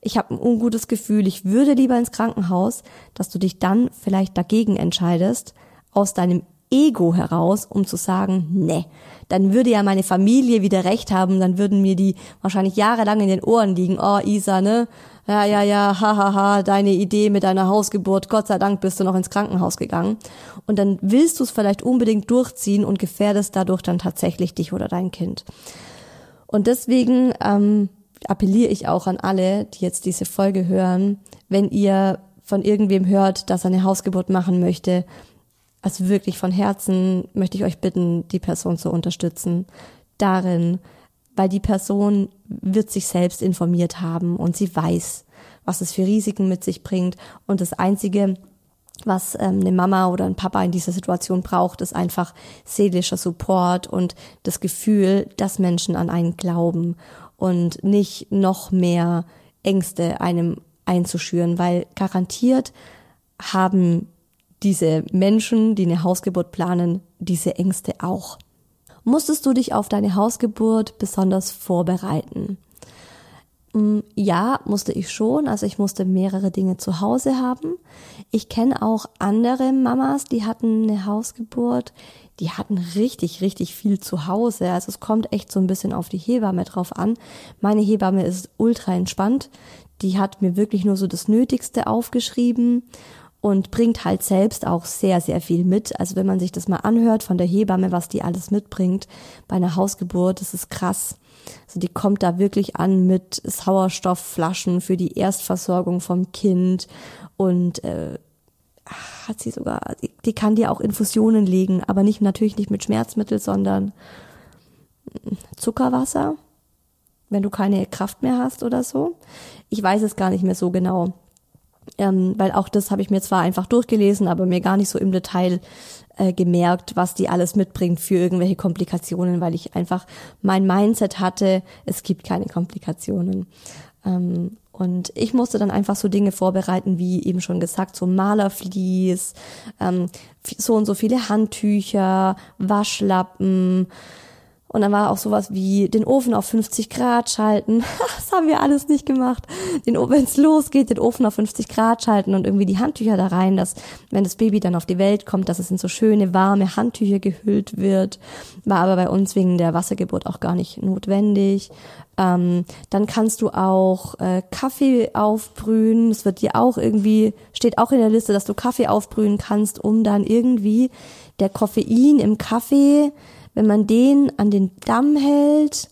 ich habe ein ungutes Gefühl, ich würde lieber ins Krankenhaus, dass du dich dann vielleicht dagegen entscheidest, aus deinem Ego heraus, um zu sagen, ne, dann würde ja meine Familie wieder recht haben, dann würden mir die wahrscheinlich jahrelang in den Ohren liegen, oh Isa, ne, ja, ja, ja, hahaha, ha, ha, deine Idee mit deiner Hausgeburt, Gott sei Dank bist du noch ins Krankenhaus gegangen. Und dann willst du es vielleicht unbedingt durchziehen und gefährdest dadurch dann tatsächlich dich oder dein Kind. Und deswegen ähm, appelliere ich auch an alle, die jetzt diese Folge hören, wenn ihr von irgendwem hört, dass er eine Hausgeburt machen möchte, also wirklich von Herzen möchte ich euch bitten, die Person zu unterstützen darin, weil die Person wird sich selbst informiert haben und sie weiß, was es für Risiken mit sich bringt. Und das Einzige, was ähm, eine Mama oder ein Papa in dieser Situation braucht, ist einfach seelischer Support und das Gefühl, dass Menschen an einen glauben und nicht noch mehr Ängste einem einzuschüren, weil garantiert haben diese Menschen, die eine Hausgeburt planen, diese Ängste auch. Musstest du dich auf deine Hausgeburt besonders vorbereiten? Mm, ja, musste ich schon. Also ich musste mehrere Dinge zu Hause haben. Ich kenne auch andere Mamas, die hatten eine Hausgeburt. Die hatten richtig, richtig viel zu Hause. Also es kommt echt so ein bisschen auf die Hebamme drauf an. Meine Hebamme ist ultra entspannt. Die hat mir wirklich nur so das Nötigste aufgeschrieben und bringt halt selbst auch sehr, sehr viel mit. Also wenn man sich das mal anhört von der Hebamme, was die alles mitbringt bei einer Hausgeburt, das ist krass. Also die kommt da wirklich an mit Sauerstoffflaschen für die Erstversorgung vom Kind und äh, hat sie sogar, die, kann dir auch Infusionen legen, aber nicht natürlich nicht mit Schmerzmittel, sondern Zuckerwasser, wenn du keine Kraft mehr hast oder so. Ich weiß es gar nicht mehr so genau. Ähm, weil auch das habe ich mir zwar einfach durchgelesen, aber mir gar nicht so im Detail äh, gemerkt, was die alles mitbringt für irgendwelche Komplikationen, weil ich einfach mein Mindset hatte, es gibt keine Komplikationen. Ähm, und ich musste dann einfach so Dinge vorbereiten, wie eben schon gesagt, so Malerflies, ähm, so und so viele Handtücher, Waschlappen, und dann war auch sowas wie den Ofen auf 50 Grad schalten. Das haben wir alles nicht gemacht. Den wenn es losgeht, den Ofen auf 50 Grad schalten und irgendwie die Handtücher da rein, dass wenn das Baby dann auf die Welt kommt, dass es in so schöne warme Handtücher gehüllt wird. War aber bei uns wegen der Wassergeburt auch gar nicht notwendig. Ähm, dann kannst du auch äh, Kaffee aufbrühen. Es wird dir auch irgendwie steht auch in der Liste, dass du Kaffee aufbrühen kannst, um dann irgendwie der Koffein im Kaffee wenn man den an den Damm hält,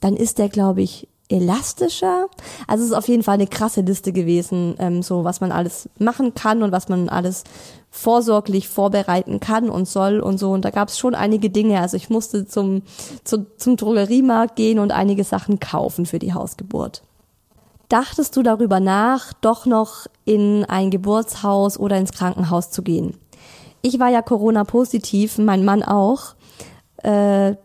dann ist der, glaube ich, elastischer. Also es ist auf jeden Fall eine krasse Liste gewesen, ähm, so was man alles machen kann und was man alles vorsorglich vorbereiten kann und soll und so. Und da gab es schon einige Dinge. Also ich musste zum, zu, zum Drogeriemarkt gehen und einige Sachen kaufen für die Hausgeburt. Dachtest du darüber nach, doch noch in ein Geburtshaus oder ins Krankenhaus zu gehen? Ich war ja Corona-positiv, mein Mann auch. Äh,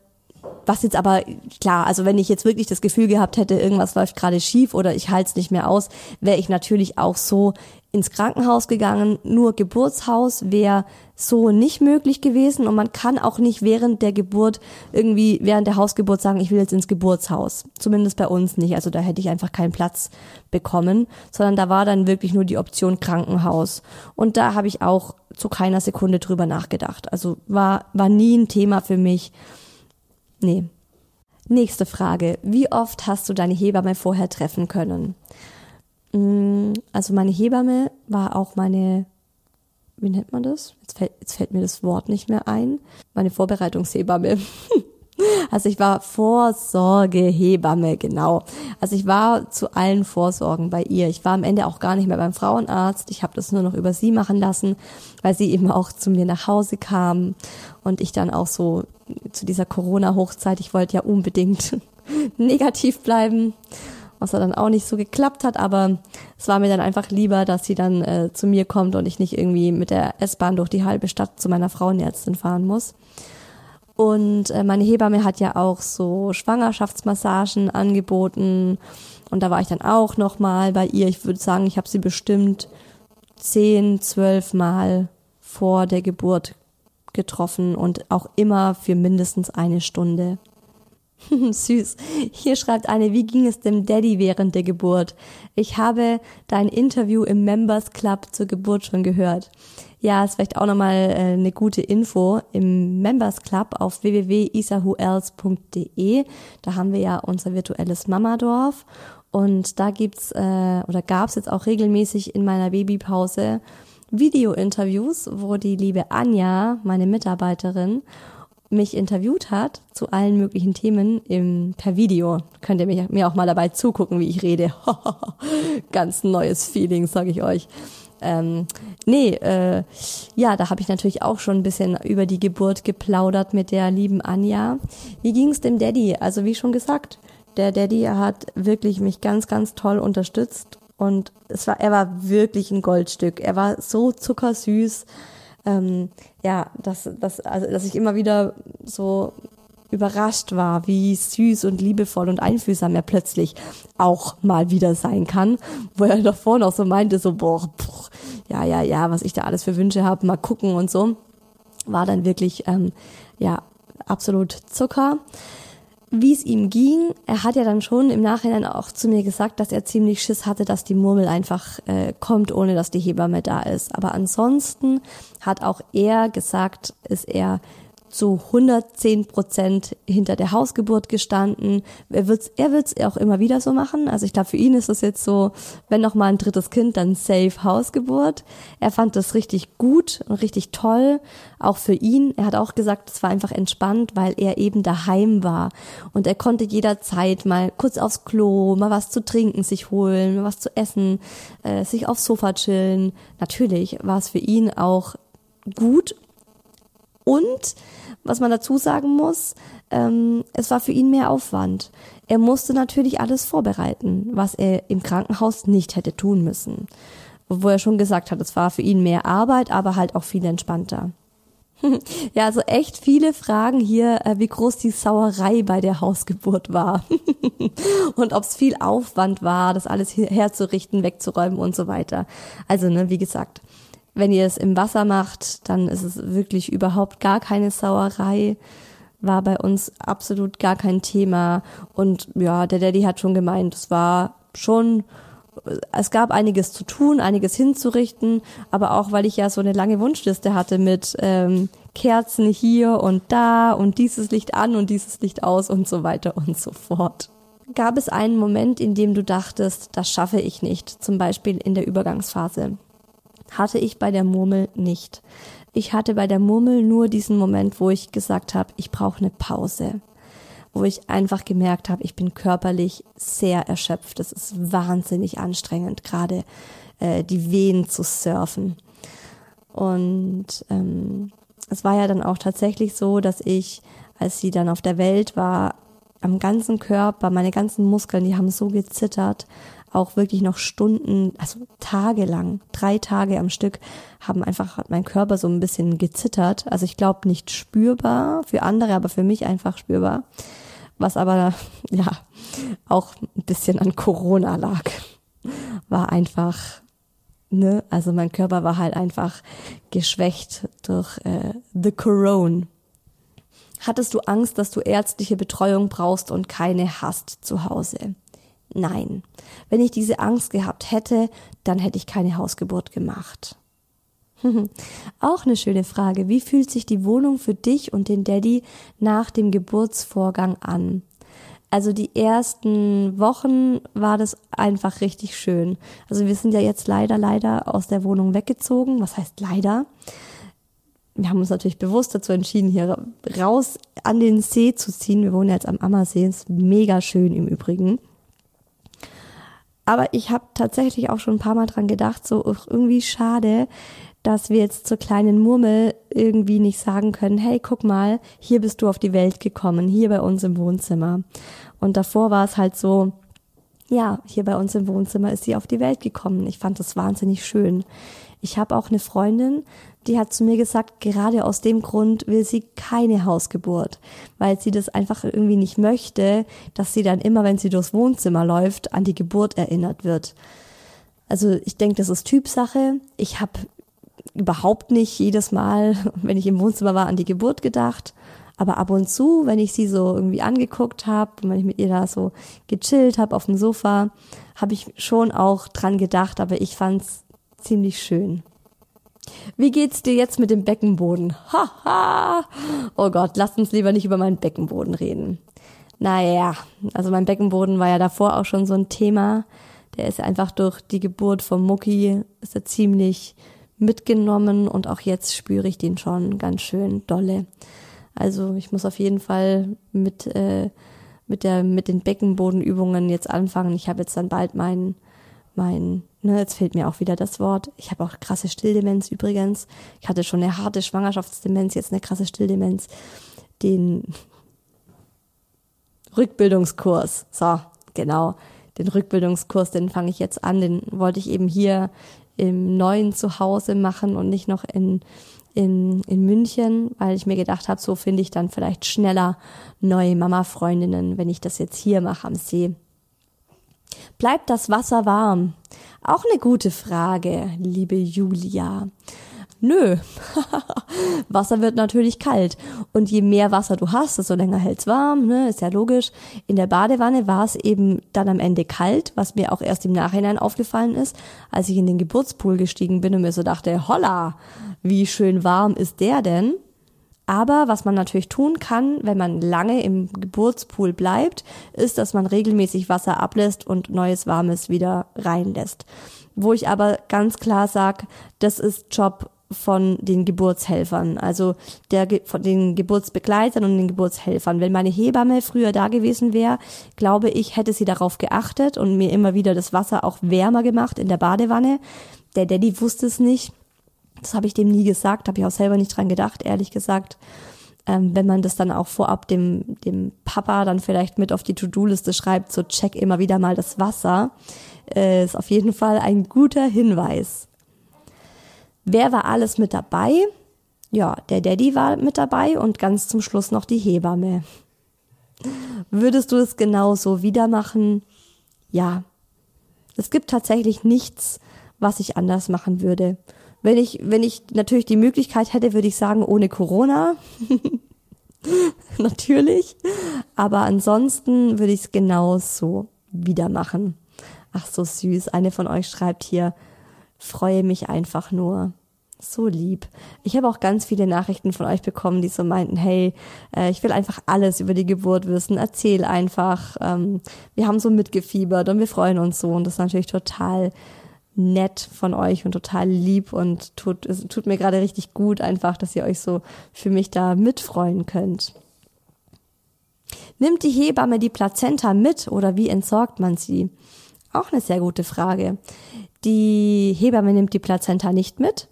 was jetzt aber, klar, also wenn ich jetzt wirklich das Gefühl gehabt hätte, irgendwas läuft gerade schief oder ich halte es nicht mehr aus, wäre ich natürlich auch so ins Krankenhaus gegangen. Nur Geburtshaus wäre so nicht möglich gewesen und man kann auch nicht während der Geburt irgendwie während der Hausgeburt sagen, ich will jetzt ins Geburtshaus. Zumindest bei uns nicht. Also da hätte ich einfach keinen Platz bekommen, sondern da war dann wirklich nur die Option Krankenhaus. Und da habe ich auch zu keiner Sekunde drüber nachgedacht. Also war, war nie ein Thema für mich. Nee. Nächste Frage. Wie oft hast du deine Hebamme vorher treffen können? Mm, also meine Hebamme war auch meine, wie nennt man das? Jetzt fällt, jetzt fällt mir das Wort nicht mehr ein. Meine Vorbereitungshebamme. Also ich war Vorsorgehebamme, genau. Also ich war zu allen Vorsorgen bei ihr. Ich war am Ende auch gar nicht mehr beim Frauenarzt. Ich habe das nur noch über sie machen lassen, weil sie eben auch zu mir nach Hause kam und ich dann auch so zu dieser Corona-Hochzeit, ich wollte ja unbedingt negativ bleiben, was dann auch nicht so geklappt hat, aber es war mir dann einfach lieber, dass sie dann äh, zu mir kommt und ich nicht irgendwie mit der S-Bahn durch die halbe Stadt zu meiner Frauenärztin fahren muss. Und äh, meine Hebamme hat ja auch so Schwangerschaftsmassagen angeboten. Und da war ich dann auch nochmal bei ihr. Ich würde sagen, ich habe sie bestimmt zehn, zwölf Mal vor der Geburt getroffen und auch immer für mindestens eine Stunde. Süß. Hier schreibt eine, wie ging es dem Daddy während der Geburt? Ich habe dein Interview im Members Club zur Geburt schon gehört. Ja, ist vielleicht auch nochmal äh, eine gute Info im Members Club auf www.isahuels.de. Da haben wir ja unser virtuelles Mamadorf und da gibt's äh, oder gab's jetzt auch regelmäßig in meiner Babypause Video-Interviews, wo die liebe Anja, meine Mitarbeiterin, mich interviewt hat zu allen möglichen Themen im, per Video. Könnt ihr mir auch mal dabei zugucken, wie ich rede. Ganz neues Feeling, sage ich euch. Ähm, nee, äh, ja, da habe ich natürlich auch schon ein bisschen über die Geburt geplaudert mit der lieben Anja. Wie ging's dem Daddy? Also wie schon gesagt, der Daddy hat wirklich mich ganz, ganz toll unterstützt und es war, er war wirklich ein Goldstück. Er war so zuckersüß. Ähm, ja, dass, dass, also, dass ich immer wieder so überrascht war, wie süß und liebevoll und einfühlsam er plötzlich auch mal wieder sein kann, wo er davor noch so meinte, so, boah, boah ja, ja, ja, was ich da alles für Wünsche habe, mal gucken und so, war dann wirklich, ähm, ja, absolut Zucker wie es ihm ging. Er hat ja dann schon im Nachhinein auch zu mir gesagt, dass er ziemlich Schiss hatte, dass die Murmel einfach äh, kommt, ohne dass die Hebamme da ist. Aber ansonsten hat auch er gesagt, ist er zu 110 Prozent hinter der Hausgeburt gestanden. Er wird's, er wird's auch immer wieder so machen. Also ich glaube, für ihn ist es jetzt so, wenn noch mal ein drittes Kind, dann safe Hausgeburt. Er fand das richtig gut und richtig toll, auch für ihn. Er hat auch gesagt, es war einfach entspannt, weil er eben daheim war und er konnte jederzeit mal kurz aufs Klo, mal was zu trinken sich holen, mal was zu essen, äh, sich aufs Sofa chillen. Natürlich war es für ihn auch gut und was man dazu sagen muss, ähm, es war für ihn mehr Aufwand. Er musste natürlich alles vorbereiten, was er im Krankenhaus nicht hätte tun müssen. Wo er schon gesagt hat, es war für ihn mehr Arbeit, aber halt auch viel entspannter. Ja, also echt viele Fragen hier, äh, wie groß die Sauerei bei der Hausgeburt war und ob es viel Aufwand war, das alles herzurichten, wegzuräumen und so weiter. Also, ne, wie gesagt, wenn ihr es im Wasser macht, dann ist es wirklich überhaupt gar keine Sauerei. War bei uns absolut gar kein Thema. Und ja, der Daddy hat schon gemeint, es war schon, es gab einiges zu tun, einiges hinzurichten, aber auch weil ich ja so eine lange Wunschliste hatte mit ähm, Kerzen hier und da und dieses Licht an und dieses Licht aus und so weiter und so fort. Gab es einen Moment, in dem du dachtest, das schaffe ich nicht, zum Beispiel in der Übergangsphase? Hatte ich bei der Murmel nicht. Ich hatte bei der Murmel nur diesen Moment, wo ich gesagt habe, ich brauche eine Pause. Wo ich einfach gemerkt habe, ich bin körperlich sehr erschöpft. Es ist wahnsinnig anstrengend, gerade äh, die Wehen zu surfen. Und ähm, es war ja dann auch tatsächlich so, dass ich, als sie dann auf der Welt war, am ganzen Körper, meine ganzen Muskeln, die haben so gezittert auch wirklich noch Stunden, also tagelang, drei Tage am Stück, haben einfach hat mein Körper so ein bisschen gezittert. Also ich glaube nicht spürbar für andere, aber für mich einfach spürbar. Was aber ja auch ein bisschen an Corona lag. War einfach, ne, also mein Körper war halt einfach geschwächt durch äh, the Corona. Hattest du Angst, dass du ärztliche Betreuung brauchst und keine hast zu Hause? Nein. Wenn ich diese Angst gehabt hätte, dann hätte ich keine Hausgeburt gemacht. Auch eine schöne Frage. Wie fühlt sich die Wohnung für dich und den Daddy nach dem Geburtsvorgang an? Also die ersten Wochen war das einfach richtig schön. Also wir sind ja jetzt leider, leider aus der Wohnung weggezogen. Was heißt leider? Wir haben uns natürlich bewusst dazu entschieden, hier raus an den See zu ziehen. Wir wohnen jetzt am Ammersee. Ist mega schön im Übrigen. Aber ich habe tatsächlich auch schon ein paar Mal dran gedacht, so irgendwie schade, dass wir jetzt zur kleinen Murmel irgendwie nicht sagen können, hey, guck mal, hier bist du auf die Welt gekommen, hier bei uns im Wohnzimmer. Und davor war es halt so, ja, hier bei uns im Wohnzimmer ist sie auf die Welt gekommen. Ich fand das wahnsinnig schön. Ich habe auch eine Freundin, die hat zu mir gesagt, gerade aus dem Grund will sie keine Hausgeburt, weil sie das einfach irgendwie nicht möchte, dass sie dann immer, wenn sie durchs Wohnzimmer läuft, an die Geburt erinnert wird. Also ich denke, das ist Typsache. Ich habe überhaupt nicht jedes Mal, wenn ich im Wohnzimmer war, an die Geburt gedacht. Aber ab und zu, wenn ich sie so irgendwie angeguckt habe wenn ich mit ihr da so gechillt habe auf dem Sofa, habe ich schon auch dran gedacht, aber ich fand's ziemlich schön. Wie geht's dir jetzt mit dem Beckenboden? Haha. oh Gott, lass uns lieber nicht über meinen Beckenboden reden. Naja, also mein Beckenboden war ja davor auch schon so ein Thema. Der ist einfach durch die Geburt vom Mucki, ist er ziemlich mitgenommen und auch jetzt spüre ich den schon ganz schön dolle. Also ich muss auf jeden Fall mit, äh, mit, der, mit den Beckenbodenübungen jetzt anfangen. Ich habe jetzt dann bald meinen mein, ne, jetzt fehlt mir auch wieder das Wort. Ich habe auch krasse Stilldemenz übrigens. Ich hatte schon eine harte Schwangerschaftsdemenz, jetzt eine krasse Stilldemenz. Den Rückbildungskurs, so, genau, den Rückbildungskurs, den fange ich jetzt an, den wollte ich eben hier im neuen Zuhause machen und nicht noch in, in, in München, weil ich mir gedacht habe, so finde ich dann vielleicht schneller neue Mama-Freundinnen, wenn ich das jetzt hier mache am See. Bleibt das Wasser warm? Auch eine gute Frage, liebe Julia. Nö, Wasser wird natürlich kalt. Und je mehr Wasser du hast, desto länger hält's warm, ne? ist ja logisch. In der Badewanne war es eben dann am Ende kalt, was mir auch erst im Nachhinein aufgefallen ist, als ich in den Geburtspool gestiegen bin und mir so dachte, holla, wie schön warm ist der denn? Aber was man natürlich tun kann, wenn man lange im Geburtspool bleibt, ist, dass man regelmäßig Wasser ablässt und neues Warmes wieder reinlässt. Wo ich aber ganz klar sage, das ist Job von den Geburtshelfern, also der von den Geburtsbegleitern und den Geburtshelfern. Wenn meine Hebamme früher da gewesen wäre, glaube ich, hätte sie darauf geachtet und mir immer wieder das Wasser auch wärmer gemacht in der Badewanne. Der Daddy wusste es nicht. Das habe ich dem nie gesagt, habe ich auch selber nicht dran gedacht, ehrlich gesagt. Ähm, wenn man das dann auch vorab dem, dem Papa dann vielleicht mit auf die To-Do-Liste schreibt, so check immer wieder mal das Wasser, äh, ist auf jeden Fall ein guter Hinweis. Wer war alles mit dabei? Ja, der Daddy war mit dabei und ganz zum Schluss noch die Hebamme. Würdest du es genauso wieder machen? Ja. Es gibt tatsächlich nichts, was ich anders machen würde. Wenn ich, wenn ich natürlich die Möglichkeit hätte, würde ich sagen, ohne Corona. natürlich. Aber ansonsten würde ich es genauso wieder machen. Ach, so süß. Eine von euch schreibt hier, freue mich einfach nur. So lieb. Ich habe auch ganz viele Nachrichten von euch bekommen, die so meinten, hey, äh, ich will einfach alles über die Geburt wissen, erzähl einfach. Ähm, wir haben so mitgefiebert und wir freuen uns so. Und das ist natürlich total nett von euch und total lieb und tut, es tut mir gerade richtig gut einfach, dass ihr euch so für mich da mitfreuen könnt. Nimmt die Hebamme die Plazenta mit oder wie entsorgt man sie? Auch eine sehr gute Frage. Die Hebamme nimmt die Plazenta nicht mit.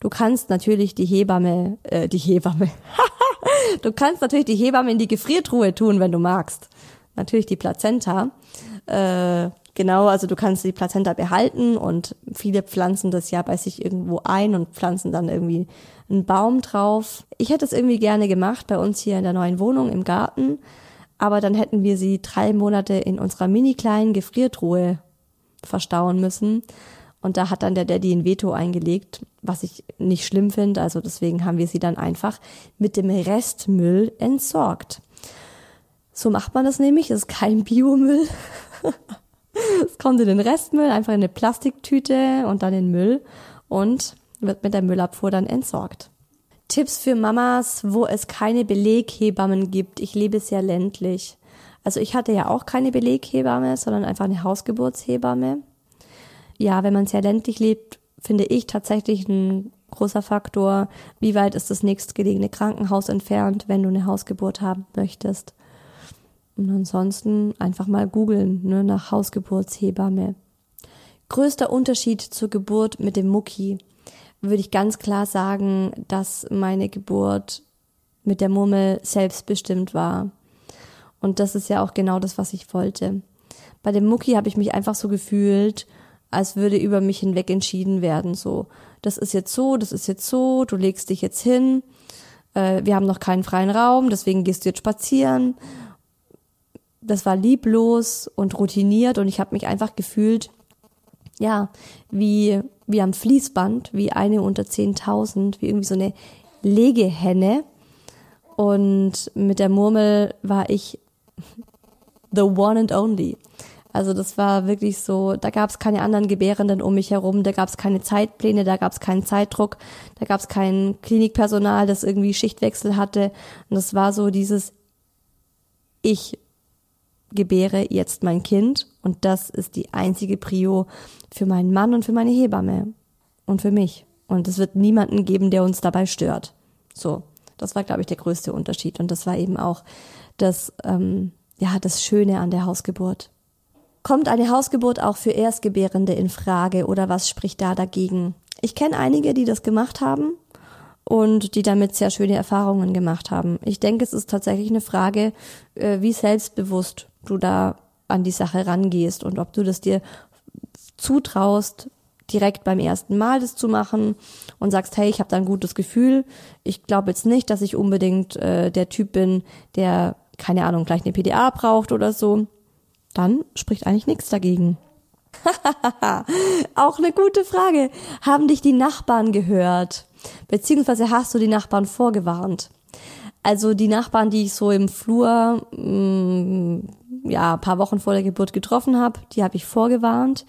Du kannst natürlich die Hebamme, äh, die Hebamme, du kannst natürlich die Hebamme in die Gefriertruhe tun, wenn du magst. Natürlich die Plazenta. Äh, genau, also du kannst die Plazenta behalten und viele pflanzen das ja bei sich irgendwo ein und pflanzen dann irgendwie einen Baum drauf. Ich hätte es irgendwie gerne gemacht bei uns hier in der neuen Wohnung im Garten, aber dann hätten wir sie drei Monate in unserer mini kleinen Gefriertruhe verstauen müssen. Und da hat dann der Daddy ein Veto eingelegt, was ich nicht schlimm finde. Also deswegen haben wir sie dann einfach mit dem Restmüll entsorgt. So macht man das nämlich. Es ist kein Biomüll. es kommt in den Restmüll, einfach in eine Plastiktüte und dann in Müll und wird mit der Müllabfuhr dann entsorgt. Tipps für Mamas, wo es keine Beleghebammen gibt. Ich lebe sehr ländlich. Also ich hatte ja auch keine Beleghebamme, sondern einfach eine Hausgeburtshebamme. Ja, wenn man sehr ländlich lebt, finde ich tatsächlich ein großer Faktor, wie weit ist das nächstgelegene Krankenhaus entfernt, wenn du eine Hausgeburt haben möchtest. Und ansonsten einfach mal googeln, ne, nach Hausgeburtshebamme. Größter Unterschied zur Geburt mit dem Mucki würde ich ganz klar sagen, dass meine Geburt mit der Murmel selbstbestimmt war. Und das ist ja auch genau das, was ich wollte. Bei dem Mucki habe ich mich einfach so gefühlt, als würde über mich hinweg entschieden werden. So, das ist jetzt so, das ist jetzt so, du legst dich jetzt hin, äh, wir haben noch keinen freien Raum, deswegen gehst du jetzt spazieren. Das war lieblos und routiniert und ich habe mich einfach gefühlt, ja, wie, wie am Fließband, wie eine unter 10.000, wie irgendwie so eine Legehenne. Und mit der Murmel war ich the one and only. Also das war wirklich so, da gab es keine anderen Gebärenden um mich herum, da gab es keine Zeitpläne, da gab es keinen Zeitdruck, da gab es kein Klinikpersonal, das irgendwie Schichtwechsel hatte. Und das war so dieses, ich gebäre jetzt mein Kind und das ist die einzige Prio für meinen Mann und für meine Hebamme und für mich. Und es wird niemanden geben, der uns dabei stört. So, das war, glaube ich, der größte Unterschied. Und das war eben auch das, ähm, ja, das Schöne an der Hausgeburt. Kommt eine Hausgeburt auch für Erstgebärende in Frage oder was spricht da dagegen? Ich kenne einige, die das gemacht haben und die damit sehr schöne Erfahrungen gemacht haben. Ich denke, es ist tatsächlich eine Frage, äh, wie selbstbewusst du da an die Sache rangehst und ob du das dir zutraust, direkt beim ersten Mal das zu machen und sagst, hey, ich habe da ein gutes Gefühl. Ich glaube jetzt nicht, dass ich unbedingt äh, der Typ bin, der, keine Ahnung, gleich eine PDA braucht oder so dann spricht eigentlich nichts dagegen. Auch eine gute Frage. Haben dich die Nachbarn gehört? Beziehungsweise hast du die Nachbarn vorgewarnt? Also die Nachbarn, die ich so im Flur mh, mm, ja paar Wochen vor der Geburt getroffen habe, die habe ich vorgewarnt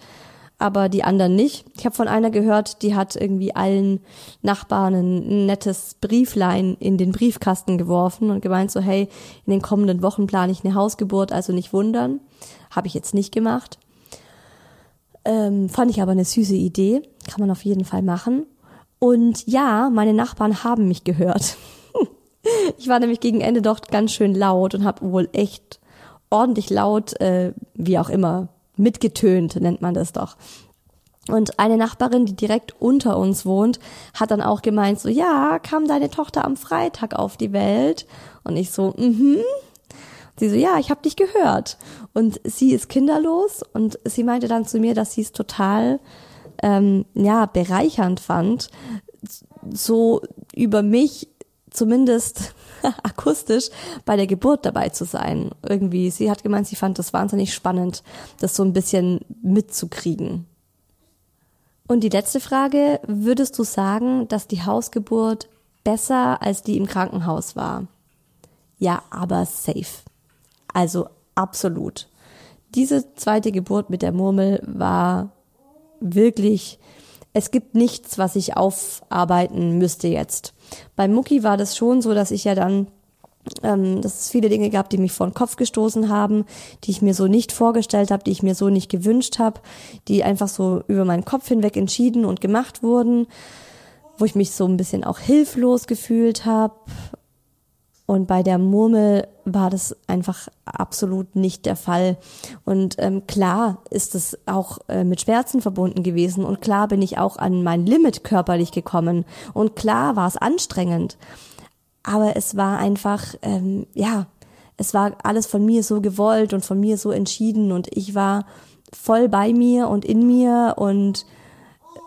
aber die anderen nicht. Ich habe von einer gehört, die hat irgendwie allen Nachbarn ein nettes Brieflein in den Briefkasten geworfen und gemeint so, hey, in den kommenden Wochen plane ich eine Hausgeburt, also nicht wundern. Habe ich jetzt nicht gemacht. Ähm, fand ich aber eine süße Idee. Kann man auf jeden Fall machen. Und ja, meine Nachbarn haben mich gehört. ich war nämlich gegen Ende doch ganz schön laut und habe wohl echt ordentlich laut, äh, wie auch immer, mitgetönt, nennt man das doch. Und eine Nachbarin, die direkt unter uns wohnt, hat dann auch gemeint, so, ja, kam deine Tochter am Freitag auf die Welt? Und ich so, mhm. Sie so, ja, ich habe dich gehört. Und sie ist kinderlos und sie meinte dann zu mir, dass sie es total, ähm, ja, bereichernd fand, so über mich zumindest akustisch bei der Geburt dabei zu sein. Irgendwie, sie hat gemeint, sie fand das wahnsinnig spannend, das so ein bisschen mitzukriegen. Und die letzte Frage, würdest du sagen, dass die Hausgeburt besser als die im Krankenhaus war? Ja, aber safe. Also absolut. Diese zweite Geburt mit der Murmel war wirklich, es gibt nichts, was ich aufarbeiten müsste jetzt. Bei Mucki war das schon so, dass ich ja dann ähm, dass es viele Dinge gab, die mich vor den Kopf gestoßen haben, die ich mir so nicht vorgestellt habe, die ich mir so nicht gewünscht habe, die einfach so über meinen Kopf hinweg entschieden und gemacht wurden, wo ich mich so ein bisschen auch hilflos gefühlt habe. Und bei der Murmel war das einfach absolut nicht der Fall. Und ähm, klar ist es auch äh, mit Schmerzen verbunden gewesen. Und klar bin ich auch an mein Limit körperlich gekommen. Und klar war es anstrengend. Aber es war einfach, ähm, ja, es war alles von mir so gewollt und von mir so entschieden. Und ich war voll bei mir und in mir und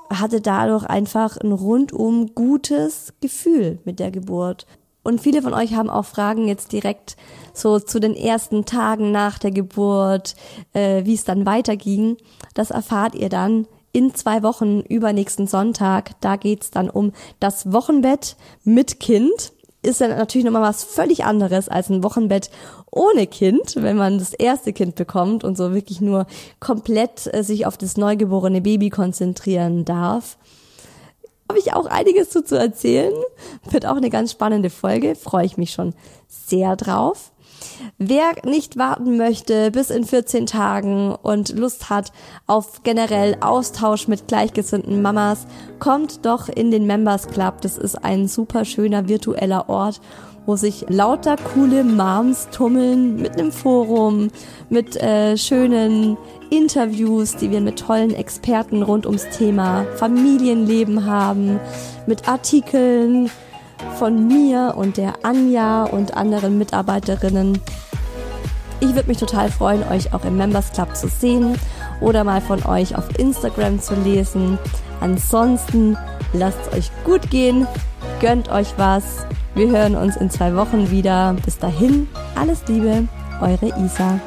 hatte dadurch einfach ein rundum gutes Gefühl mit der Geburt. Und viele von euch haben auch Fragen jetzt direkt so zu den ersten Tagen nach der Geburt, äh, wie es dann weiterging. Das erfahrt ihr dann in zwei Wochen übernächsten Sonntag. Da geht's dann um das Wochenbett mit Kind. Ist dann natürlich nochmal was völlig anderes als ein Wochenbett ohne Kind, wenn man das erste Kind bekommt und so wirklich nur komplett äh, sich auf das neugeborene Baby konzentrieren darf habe ich auch einiges zu, zu erzählen. Wird auch eine ganz spannende Folge. Freue ich mich schon sehr drauf. Wer nicht warten möchte bis in 14 Tagen und Lust hat auf generell Austausch mit gleichgesinnten Mamas, kommt doch in den Members Club. Das ist ein super schöner virtueller Ort, wo sich lauter coole Moms tummeln mit einem Forum, mit äh, schönen Interviews, die wir mit tollen Experten rund ums Thema Familienleben haben, mit Artikeln von mir und der Anja und anderen Mitarbeiterinnen. Ich würde mich total freuen, euch auch im Members Club zu sehen oder mal von euch auf Instagram zu lesen. Ansonsten lasst es euch gut gehen, gönnt euch was. Wir hören uns in zwei Wochen wieder. Bis dahin, alles Liebe, eure Isa.